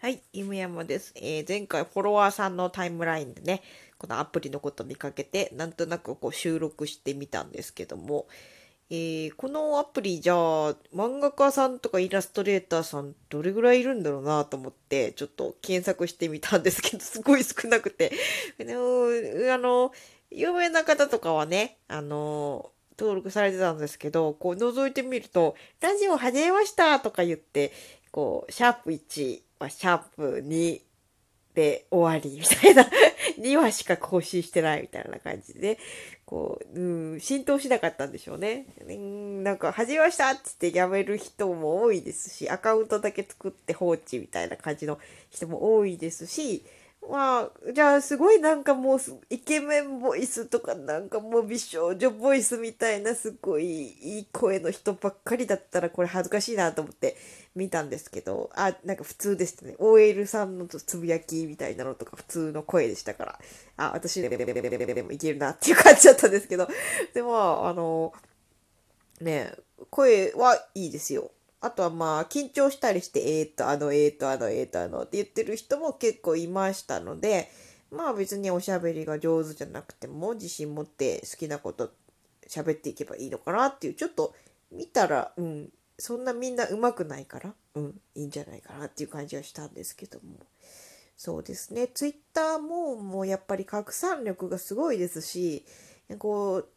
はい、ゆむやまです。えー前回フォロワーさんのタイムラインでね、このアプリのこと見かけて、なんとなくこう収録してみたんですけども、えーこのアプリじゃあ、漫画家さんとかイラストレーターさんどれぐらいいるんだろうなと思って、ちょっと検索してみたんですけど、すごい少なくて。あの、有名な方とかはね、あの、登録されてたんですけど、こう覗いてみると、ラジオ始めましたとか言って、こう、シャープ1はシャープ2で終わりみたいな、2話しか更新してないみたいな感じで、こう、うん、浸透しなかったんでしょうね。うん、なんか、始めましたっつってやめる人も多いですし、アカウントだけ作って放置みたいな感じの人も多いですし、まあ、じゃあすごいなんかもうイケメンボイスとかなんかもう美少女ボイスみたいなすごいいい声の人ばっかりだったらこれ恥ずかしいなと思って見たんですけど、あ、なんか普通でしたね。OL さんのつぶやきみたいなのとか普通の声でしたから、あ、私でもでもいけるなっていう感じだったんですけど、でも、あの、ね声はいいですよ。あとはまあ、緊張したりして、えーと、あの、えーと、あの、えーと、あのって言ってる人も結構いましたので、まあ別におしゃべりが上手じゃなくても自信持って好きなこと喋っていけばいいのかなっていう、ちょっと見たら、うん、そんなみんな上手くないから、うん、いいんじゃないかなっていう感じはしたんですけども。そうですね。ツイッターももうやっぱり拡散力がすごいですし、こう、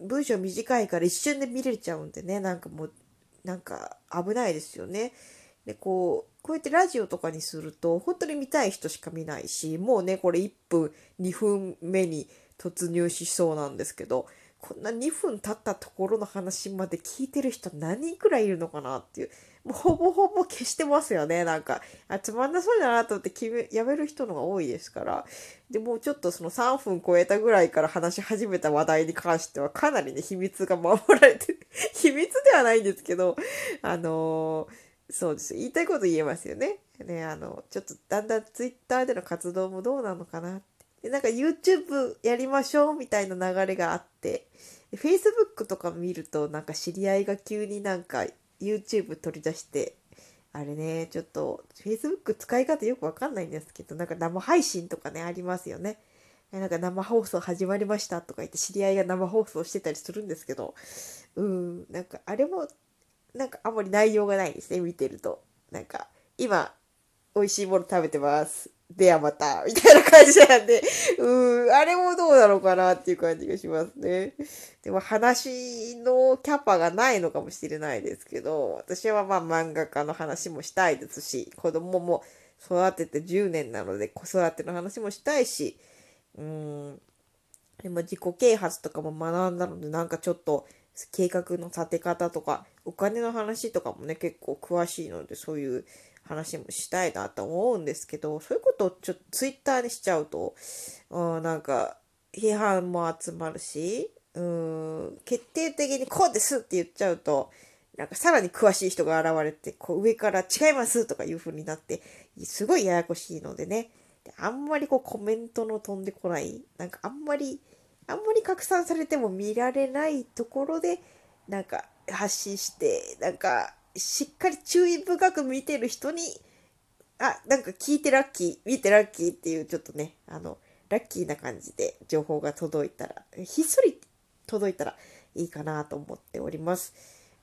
文章短いから一瞬で見れちゃうんでね、なんかもう、なんか危ないですよね。で、こう、こうやってラジオとかにすると、本当に見たい人しか見ないし、もうね、これ1分、2分目に突入しそうなんですけど、こんな2分経ったところの話まで聞いてる人何人くらいいるのかなっていう。もうほぼほぼ消してますよね。なんか、あ、つまんなそうだなと思って決め、やめる人のが多いですから。で、もうちょっとその3分超えたぐらいから話し始めた話題に関してはかなりね、秘密が守られてる。秘密ではないんですけど、あのーそうです。言いたいこと言えますよね。ね、あの、ちょっとだんだんツイッターでの活動もどうなのかなって。で、なんか YouTube やりましょうみたいな流れがあって、Facebook とか見るとなんか知り合いが急になんか YouTube 取り出して、あれね、ちょっと Facebook 使い方よくわかんないんですけど、なんか生配信とかね、ありますよね。なんか生放送始まりましたとか言って知り合いが生放送してたりするんですけど、うん、なんかあれもなんかあんまり内容がないですね、見てると。なんか、今、美味しいもの食べてます。ではまた、みたいな感じなんで、うん、あれもどうなのかなっていう感じがしますね。でも話のキャパがないのかもしれないですけど、私はまあ漫画家の話もしたいですし、子供も育てて10年なので子育ての話もしたいし、うん、でも自己啓発とかも学んだので、なんかちょっと計画の立て方とか、お金の話とかもね、結構詳しいので、そういう話もしたいなと思うんですけど、そういうことをちょっとツイッターにしちゃうと、うん、なんか批判も集まるし、うん、決定的にこうですって言っちゃうと、なんかさらに詳しい人が現れて、こう上から違いますとかいう風になって、すごいややこしいのでね。であんまりこうコメントの飛んでこない、なんかあんまり、あんまり拡散されても見られないところで、なんか発信して、なんかしっかり注意深く見てる人に、あ、なんか聞いてラッキー、見てラッキーっていうちょっとね、あの、ラッキーな感じで情報が届いたら、ひっそり届いたらいいかなと思っております。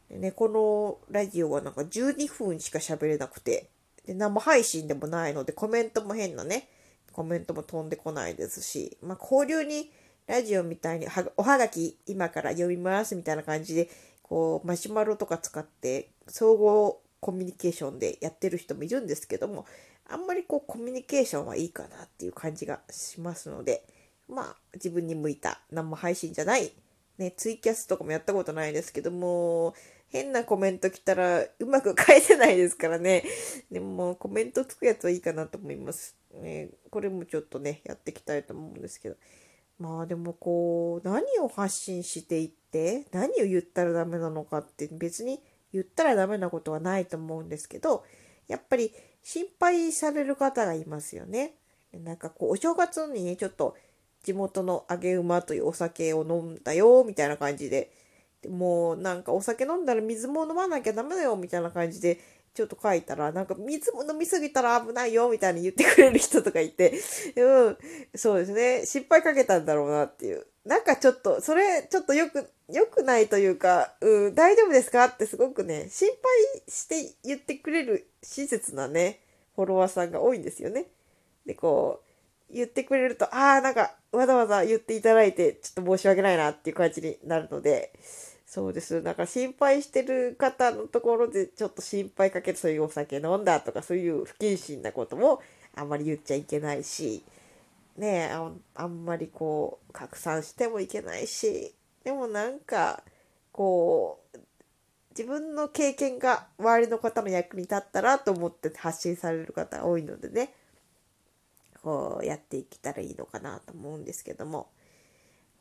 ね、このラジオはなんか12分しか喋れなくて、で生配信でもないのでコメントも変なね、コメントも飛んでこないですし、まあ、交流にラジオみたいにおはがき今から読みますみたいな感じで、こうマシュマロとか使って総合コミュニケーションでやってる人もいるんですけども、あんまりこうコミュニケーションはいいかなっていう感じがしますので、まあ自分に向いた生配信じゃない、ね、ツイキャスとかもやったことないですけども、変なコメント来たらうまく返せないですからね。でもコメントつくやつはいいかなと思います。ね、これもちょっとね、やっていきたいと思うんですけど。まあでもこう、何を発信していって、何を言ったらダメなのかって別に言ったらダメなことはないと思うんですけど、やっぱり心配される方がいますよね。なんかこう、お正月にね、ちょっと地元の揚げ馬というお酒を飲んだよ、みたいな感じで、でもうなんかお酒飲んだら水も飲まなきゃダメだよ、みたいな感じで、ちょっと書いたら、なんか水も飲みすぎたら危ないよみたいに言ってくれる人とかいて、うん、そうですね。失敗かけたんだろうなっていう。なんかちょっと、それ、ちょっとよく、良くないというか、うん、大丈夫ですかってすごくね、心配して言ってくれる親切なね、フォロワーさんが多いんですよね。で、こう、言ってくれると、ああ、なんか、わざわざ言っていただいて、ちょっと申し訳ないなっていう感じになるので、そうです。なんか心配してる方のところでちょっと心配かけるそういうお酒飲んだとかそういう不謹慎なこともあんまり言っちゃいけないし、ねああんまりこう拡散してもいけないし、でもなんかこう自分の経験が周りの方の役に立ったらと思って発信される方多いのでね、こうやっていけたらいいのかなと思うんですけども、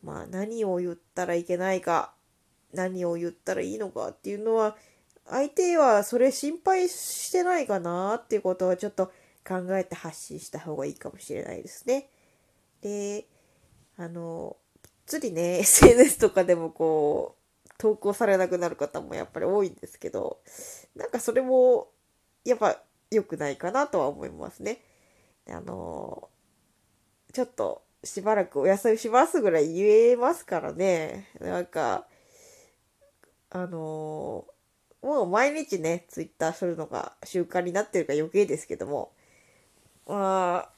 まあ何を言ったらいけないか何を言ったらいいのかっていうのは相手はそれ心配してないかなっていうことはちょっと考えて発信した方がいいかもしれないですね。で、あの、つりね、SNS とかでもこう、投稿されなくなる方もやっぱり多いんですけど、なんかそれも、やっぱ良くないかなとは思いますね。あの、ちょっとしばらくお休みしますぐらい言えますからね。なんか、あのー、もう毎日ね、ツイッターするのが習慣になってるから余計ですけども、まあ、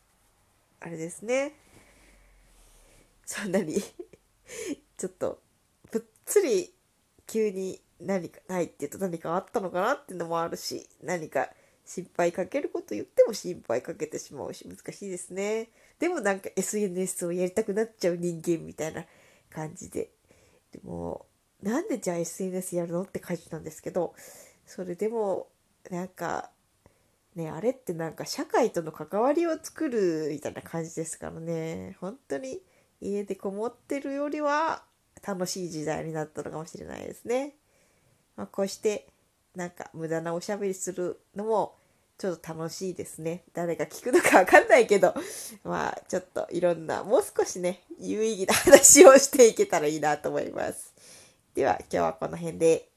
あれですね。そんなに ちょっと、ぷっつり急に何かないって言うと何かあったのかなっていうのもあるし、何か心配かけること言っても心配かけてしまうし、難しいですね。でもなんか SNS をやりたくなっちゃう人間みたいな感じで。でも、なんでじゃあ SNS やるの？って書いてたんですけどそれでもなんかねあれってなんか社会との関わりを作るみたいな感じですからね本当に家でこもってるよりは楽しい時代になったのかもしれないですね。まあ、こうしてなんか無駄なおしゃべりするのもちょっと楽しいですね。誰が聞くのかわかんないけど、まあちょっといろんな、もう少しね、有意義な話をしていけたらいいなと思います。では今日はこの辺で。